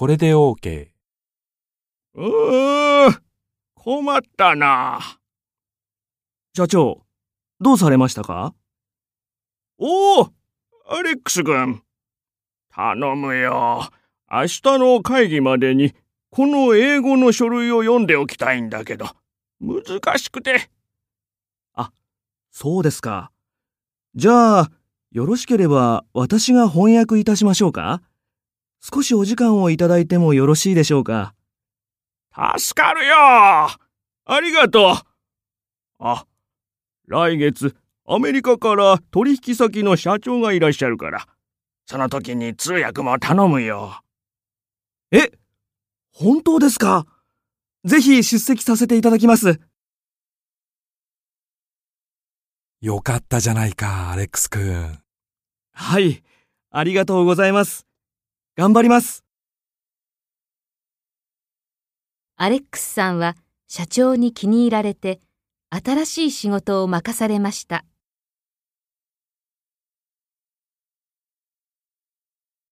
これで OK。うー、困ったな。社長、どうされましたか？おお、アレックス君。頼むよ。明日の会議までに、この英語の書類を読んでおきたいんだけど、難しくて。あ、そうですか。じゃあ、よろしければ私が翻訳いたしましょうか？少しお時間をいただいてもよろしいでしょうか？助かるよありがとうあ、来月、アメリカから取引先の社長がいらっしゃるから、その時に通訳も頼むよ。え、本当ですか？ぜひ出席させていただきます。よかったじゃないか、アレックス君。はい、ありがとうございます。頑張ります。アレックスさんは社長に気に入られて、新しい仕事を任されました。